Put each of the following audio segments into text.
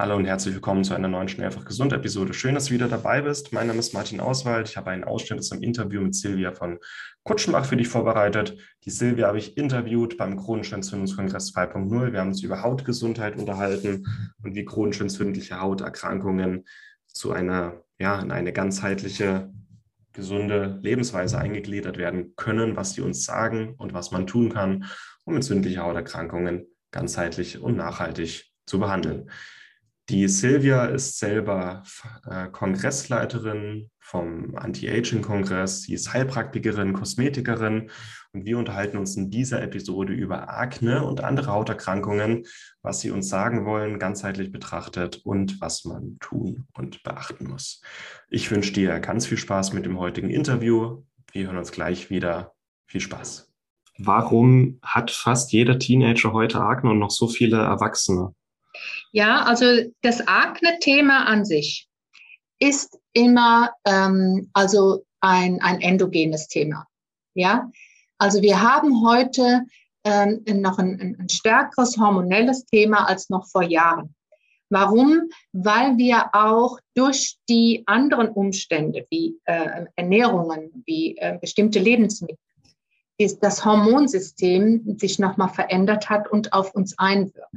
Hallo und herzlich willkommen zu einer neuen Schnell einfach gesund Episode. Schön, dass du wieder dabei bist. Mein Name ist Martin Auswald. Ich habe einen Ausschnitt aus Interview mit Silvia von Kutschenbach für dich vorbereitet. Die Silvia habe ich interviewt beim Chronischen Entzündungskongress 2.0. Wir haben uns über Hautgesundheit unterhalten und wie chronisch entzündliche Hauterkrankungen zu einer, ja, in eine ganzheitliche, gesunde Lebensweise eingegliedert werden können, was sie uns sagen und was man tun kann, um entzündliche Hauterkrankungen ganzheitlich und nachhaltig zu behandeln. Die Silvia ist selber äh, Kongressleiterin vom Anti-Aging-Kongress. Sie ist Heilpraktikerin, Kosmetikerin und wir unterhalten uns in dieser Episode über Akne und andere Hauterkrankungen, was sie uns sagen wollen, ganzheitlich betrachtet und was man tun und beachten muss. Ich wünsche dir ganz viel Spaß mit dem heutigen Interview. Wir hören uns gleich wieder. Viel Spaß. Warum hat fast jeder Teenager heute Akne und noch so viele Erwachsene? Ja, also das Akne-Thema an sich ist immer ähm, also ein, ein endogenes Thema. Ja, also wir haben heute ähm, noch ein, ein stärkeres hormonelles Thema als noch vor Jahren. Warum? Weil wir auch durch die anderen Umstände wie äh, Ernährungen, wie äh, bestimmte Lebensmittel, das Hormonsystem sich nochmal verändert hat und auf uns einwirkt.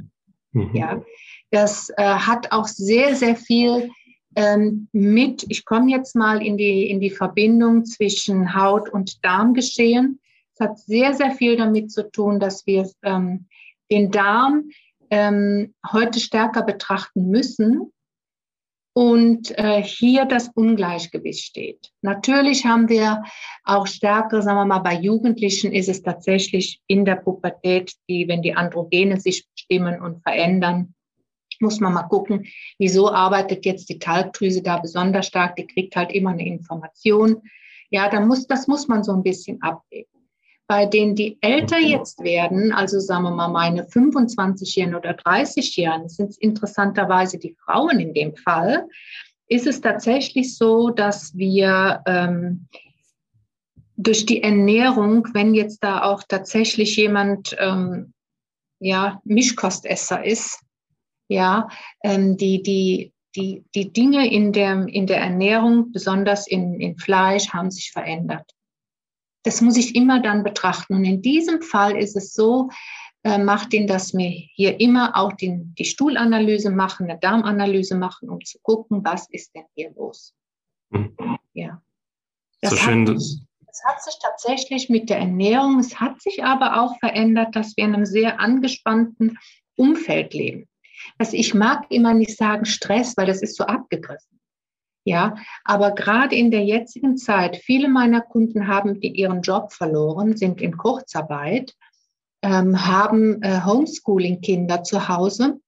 Mhm. Ja, das äh, hat auch sehr, sehr viel ähm, mit, ich komme jetzt mal in die, in die Verbindung zwischen Haut und Darm geschehen. Es hat sehr, sehr viel damit zu tun, dass wir ähm, den Darm ähm, heute stärker betrachten müssen und äh, hier das Ungleichgewicht steht. Natürlich haben wir auch stärker, sagen wir mal, bei Jugendlichen ist es tatsächlich in der Pubertät, die, wenn die Androgene sich bestimmen und verändern, muss man mal gucken, wieso arbeitet jetzt die Talgdrüse da besonders stark, die kriegt halt immer eine Information. Ja, da muss, das muss man so ein bisschen abwägen. Bei denen, die älter jetzt werden, also sagen wir mal meine 25-Jährigen oder 30-Jährigen, sind es interessanterweise die Frauen in dem Fall, ist es tatsächlich so, dass wir ähm, durch die Ernährung, wenn jetzt da auch tatsächlich jemand ähm, ja, Mischkostesser ist, ja, ähm, die, die, die, die Dinge in der, in der Ernährung, besonders in, in Fleisch, haben sich verändert. Das muss ich immer dann betrachten. Und in diesem Fall ist es so, äh, macht ihn, dass wir hier immer auch den, die Stuhlanalyse machen, eine Darmanalyse machen, um zu gucken, was ist denn hier los. Mhm. Ja. Das so schön. Hat, es hat sich tatsächlich mit der Ernährung, es hat sich aber auch verändert, dass wir in einem sehr angespannten Umfeld leben. Also ich mag immer nicht sagen Stress, weil das ist so abgegriffen. Ja, aber gerade in der jetzigen Zeit, viele meiner Kunden haben die ihren Job verloren, sind in Kurzarbeit, ähm, haben äh, Homeschooling-Kinder zu Hause,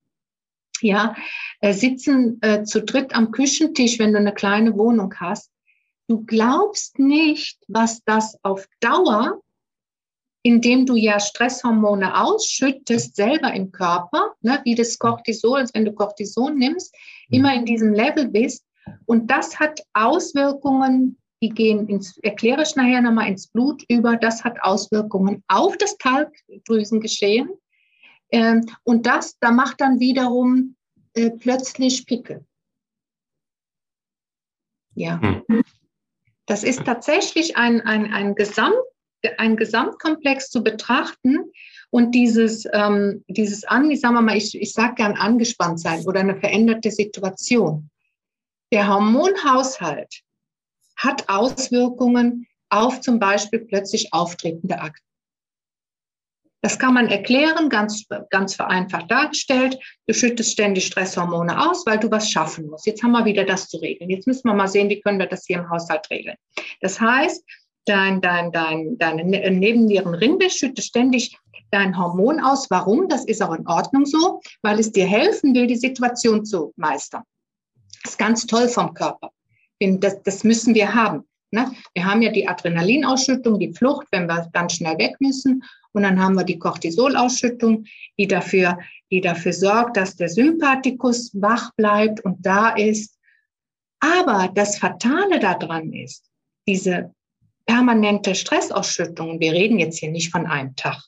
ja, äh, sitzen äh, zu dritt am Küchentisch, wenn du eine kleine Wohnung hast. Du glaubst nicht, was das auf Dauer indem du ja Stresshormone ausschüttest selber im Körper, ne, wie das Cortisol, als wenn du Cortison nimmst, immer in diesem Level bist. Und das hat Auswirkungen, die gehen ins, erkläre ich nachher nochmal ins Blut über, das hat Auswirkungen auf das Talgdrüsengeschehen. Ähm, und das, da macht dann wiederum äh, plötzlich Pickel. Ja. Hm. Das ist tatsächlich ein, ein, ein Gesamt ein Gesamtkomplex zu betrachten und dieses, ähm, dieses an, ich sage mal, ich, ich sage gern angespannt sein oder eine veränderte Situation. Der Hormonhaushalt hat Auswirkungen auf zum Beispiel plötzlich auftretende Akten. Das kann man erklären, ganz, ganz vereinfacht dargestellt. Du schüttest ständig Stresshormone aus, weil du was schaffen musst. Jetzt haben wir wieder das zu regeln. Jetzt müssen wir mal sehen, wie können wir das hier im Haushalt regeln. Das heißt, dein, dein, dein, deine ne-, Nebennierenrinde schüttet ständig dein Hormon aus. Warum? Das ist auch in Ordnung so, weil es dir helfen will, die Situation zu meistern. Das ist ganz toll vom Körper. Das, das müssen wir haben. Ne? Wir haben ja die Adrenalinausschüttung, die Flucht, wenn wir ganz schnell weg müssen. Und dann haben wir die Cortisolausschüttung, die dafür, die dafür sorgt, dass der Sympathikus wach bleibt und da ist. Aber das Fatale daran ist, diese permanente Stressausschüttung, wir reden jetzt hier nicht von einem Tag,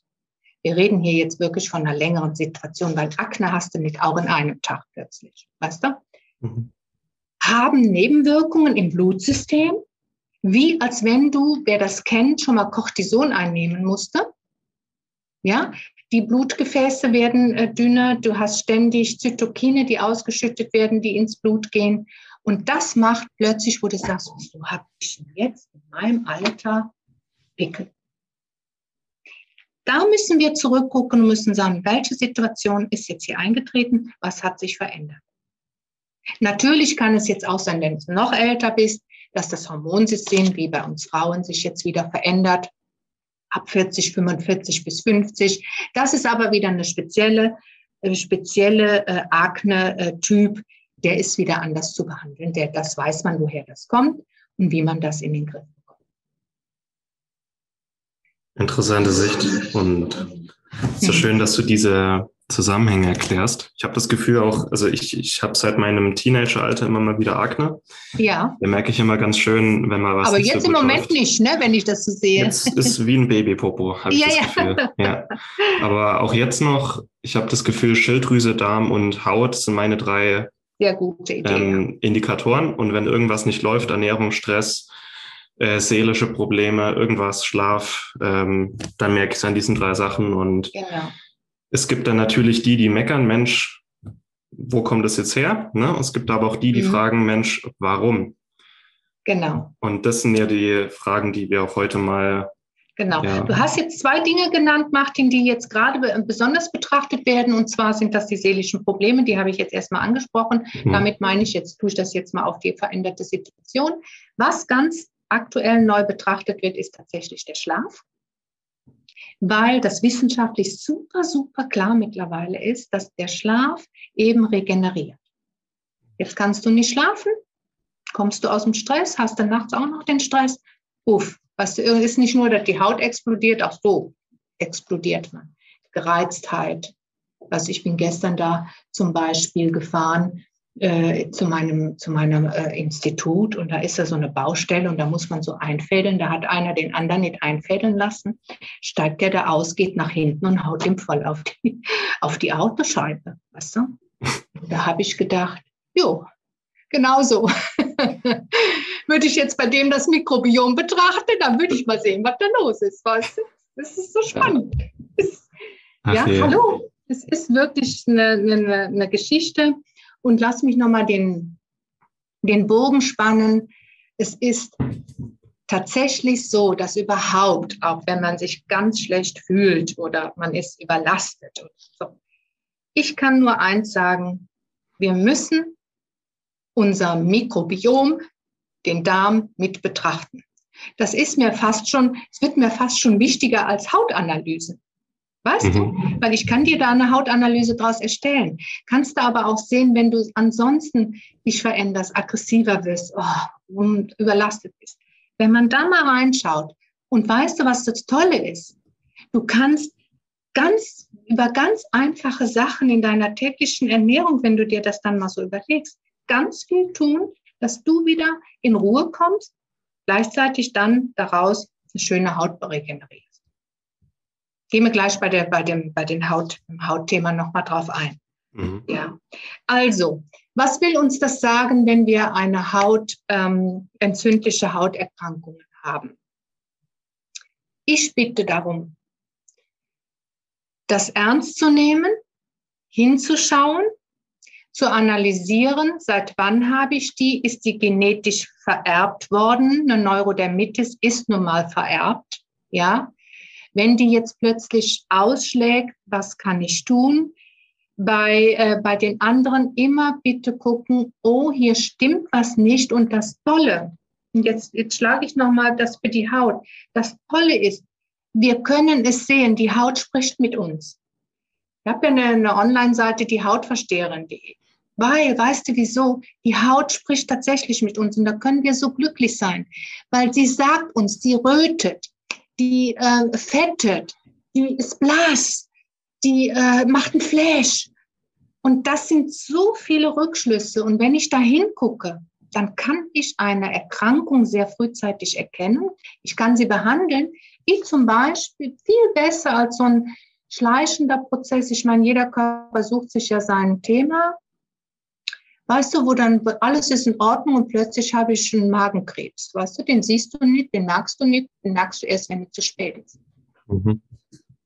Wir reden hier jetzt wirklich von einer längeren Situation, weil Akne hast du nicht auch in einem Tag plötzlich, weißt du? Mhm. Haben Nebenwirkungen im Blutsystem, wie als wenn du, wer das kennt, schon mal Cortison einnehmen musste. Ja, die Blutgefäße werden äh, dünner, du hast ständig Zytokine, die ausgeschüttet werden, die ins Blut gehen. Und das macht plötzlich, wo du sagst, wieso habe ich jetzt in meinem Alter Pickel? Da müssen wir zurückgucken und müssen sagen, welche Situation ist jetzt hier eingetreten, was hat sich verändert. Natürlich kann es jetzt auch sein, wenn du noch älter bist, dass das Hormonsystem wie bei uns Frauen sich jetzt wieder verändert ab 40, 45 bis 50. Das ist aber wieder eine spezielle, äh, spezielle äh, Akne-Typ, der ist wieder anders zu behandeln. Der, das weiß man, woher das kommt und wie man das in den Griff bekommt. Interessante Sicht und so schön, dass du diese Zusammenhänge erklärst. Ich habe das Gefühl auch, also ich, ich habe seit meinem Teenageralter immer mal wieder Akne. Ja. Da merke ich immer ganz schön, wenn man was. Aber jetzt so im Moment läuft. nicht, ne, wenn ich das so sehe. Jetzt ist wie ein Babypopo, habe ich ja, das Gefühl. Ja. ja. Aber auch jetzt noch, ich habe das Gefühl, Schilddrüse, Darm und Haut sind meine drei Sehr gute Idee, ähm, Indikatoren. Und wenn irgendwas nicht läuft, Ernährung, Stress, äh, seelische Probleme, irgendwas, Schlaf, ähm, dann merke ich es an diesen drei Sachen und genau es gibt dann natürlich die, die meckern, Mensch, wo kommt das jetzt her? Ne? Es gibt aber auch die, die mhm. fragen, Mensch, warum? Genau. Und das sind ja die Fragen, die wir auch heute mal. Genau. Ja. Du hast jetzt zwei Dinge genannt, Martin, die jetzt gerade besonders betrachtet werden. Und zwar sind das die seelischen Probleme, die habe ich jetzt erstmal angesprochen. Mhm. Damit meine ich jetzt, tue ich das jetzt mal auf die veränderte Situation. Was ganz aktuell neu betrachtet wird, ist tatsächlich der Schlaf weil das wissenschaftlich super, super klar mittlerweile ist, dass der Schlaf eben regeneriert. Jetzt kannst du nicht schlafen, kommst du aus dem Stress, hast dann nachts auch noch den Stress. Uff, was ist nicht nur, dass die Haut explodiert, auch so explodiert man. Gereiztheit. Also ich bin gestern da zum Beispiel gefahren äh, zu meinem, zu meinem äh, Institut und da ist da so eine Baustelle und da muss man so einfädeln. Da hat einer den anderen nicht einfädeln lassen, steigt der da aus, geht nach hinten und haut ihm voll auf die, auf die Autoscheibe. Weißt du? Da habe ich gedacht, jo, genau so. würde ich jetzt bei dem das Mikrobiom betrachten, dann würde ich mal sehen, was da los ist. Weißt du? Das ist so spannend. ja, hallo. Es ist wirklich eine, eine, eine Geschichte, und lass mich nochmal den, den Bogen spannen. Es ist tatsächlich so, dass überhaupt, auch wenn man sich ganz schlecht fühlt oder man ist überlastet, so, ich kann nur eins sagen, wir müssen unser Mikrobiom, den Darm mit betrachten. Das ist mir fast schon, es wird mir fast schon wichtiger als Hautanalysen. Weißt mhm. du? Weil ich kann dir da eine Hautanalyse draus erstellen. Kannst du aber auch sehen, wenn du ansonsten dich veränderst, aggressiver wirst oh, und überlastet bist. Wenn man da mal reinschaut und weißt du, was das Tolle ist? Du kannst ganz über ganz einfache Sachen in deiner täglichen Ernährung, wenn du dir das dann mal so überlegst, ganz viel tun, dass du wieder in Ruhe kommst, gleichzeitig dann daraus eine schöne Haut regeneriert gehen wir gleich bei, der, bei dem bei den Haut, Hautthema nochmal drauf ein. Mhm. Ja. Also, was will uns das sagen, wenn wir eine Haut, ähm, entzündliche Hauterkrankungen haben? Ich bitte darum, das ernst zu nehmen, hinzuschauen, zu analysieren, seit wann habe ich die, ist die genetisch vererbt worden, eine Neurodermitis ist nun mal vererbt, ja, wenn die jetzt plötzlich ausschlägt, was kann ich tun? Bei, äh, bei den anderen immer bitte gucken, oh, hier stimmt was nicht. Und das Tolle, und jetzt, jetzt schlage ich nochmal das für die Haut. Das Tolle ist, wir können es sehen, die Haut spricht mit uns. Ich habe ja eine, eine Online-Seite, die Hautversteherin.de. Weil, weißt du wieso? Die Haut spricht tatsächlich mit uns und da können wir so glücklich sein, weil sie sagt uns, sie rötet, die äh, fettet, die ist blass, die äh, macht einen Flash. Und das sind so viele Rückschlüsse. Und wenn ich da hingucke, dann kann ich eine Erkrankung sehr frühzeitig erkennen. Ich kann sie behandeln, wie zum Beispiel viel besser als so ein, schleichender Prozess. Ich meine, jeder Körper sucht sich ja sein Thema. Weißt du, wo dann alles ist in Ordnung und plötzlich habe ich einen Magenkrebs. Weißt du, den siehst du nicht, den merkst du nicht, den merkst du erst, wenn es zu spät ist. Mhm.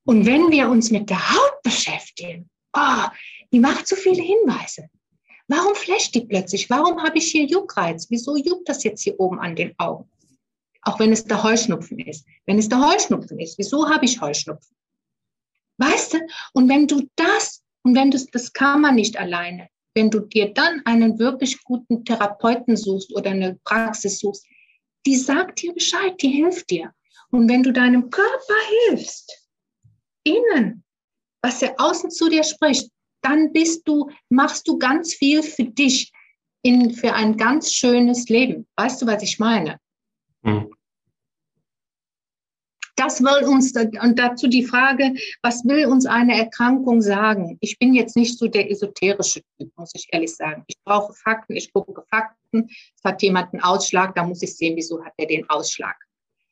Und wenn wir uns mit der Haut beschäftigen, oh, die macht so viele Hinweise. Warum flasht die plötzlich? Warum habe ich hier Juckreiz? Wieso juckt das jetzt hier oben an den Augen? Auch wenn es der Heuschnupfen ist. Wenn es der Heuschnupfen ist, wieso habe ich Heuschnupfen? Weißt du? Und wenn du das, und wenn du das kann man nicht alleine, wenn du dir dann einen wirklich guten Therapeuten suchst oder eine Praxis suchst, die sagt dir Bescheid, die hilft dir. Und wenn du deinem Körper hilfst, innen, was er außen zu dir spricht, dann bist du, machst du ganz viel für dich in, für ein ganz schönes Leben. Weißt du, was ich meine? Mhm. Das will uns, und dazu die Frage, was will uns eine Erkrankung sagen? Ich bin jetzt nicht so der esoterische Typ, muss ich ehrlich sagen. Ich brauche Fakten, ich gucke Fakten. Es hat jemand einen Ausschlag, da muss ich sehen, wieso hat er den Ausschlag.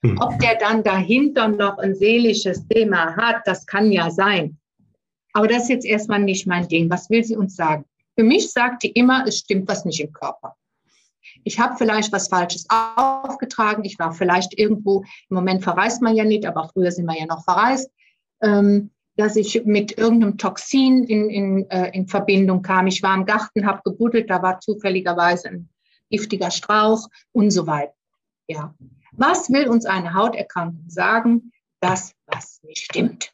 Hm. Ob der dann dahinter noch ein seelisches Thema hat, das kann ja sein. Aber das ist jetzt erstmal nicht mein Ding. Was will sie uns sagen? Für mich sagt die immer, es stimmt was nicht im Körper. Ich habe vielleicht was Falsches aufgetragen. Ich war vielleicht irgendwo, im Moment verreist man ja nicht, aber früher sind wir ja noch verreist, ähm, dass ich mit irgendeinem Toxin in, in, äh, in Verbindung kam. Ich war im Garten, habe gebuddelt, da war zufälligerweise ein giftiger Strauch und so weiter. Ja. Was will uns eine Hauterkrankung sagen? Das, was nicht stimmt.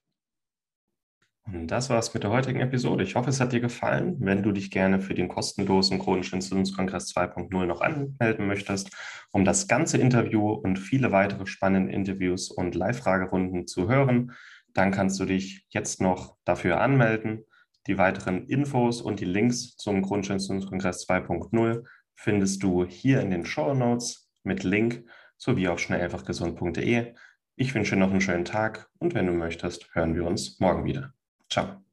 Und das war's mit der heutigen Episode. Ich hoffe, es hat dir gefallen. Wenn du dich gerne für den kostenlosen chronischen Entzündungskongress 2.0 noch anmelden möchtest, um das ganze Interview und viele weitere spannende Interviews und Live-Fragerunden zu hören, dann kannst du dich jetzt noch dafür anmelden. Die weiteren Infos und die Links zum chronischen Entzündungskongress 2.0 findest du hier in den Show Notes mit Link sowie auf schnelleinfachgesund.de. Ich wünsche dir noch einen schönen Tag und wenn du möchtest, hören wir uns morgen wieder. Ciao.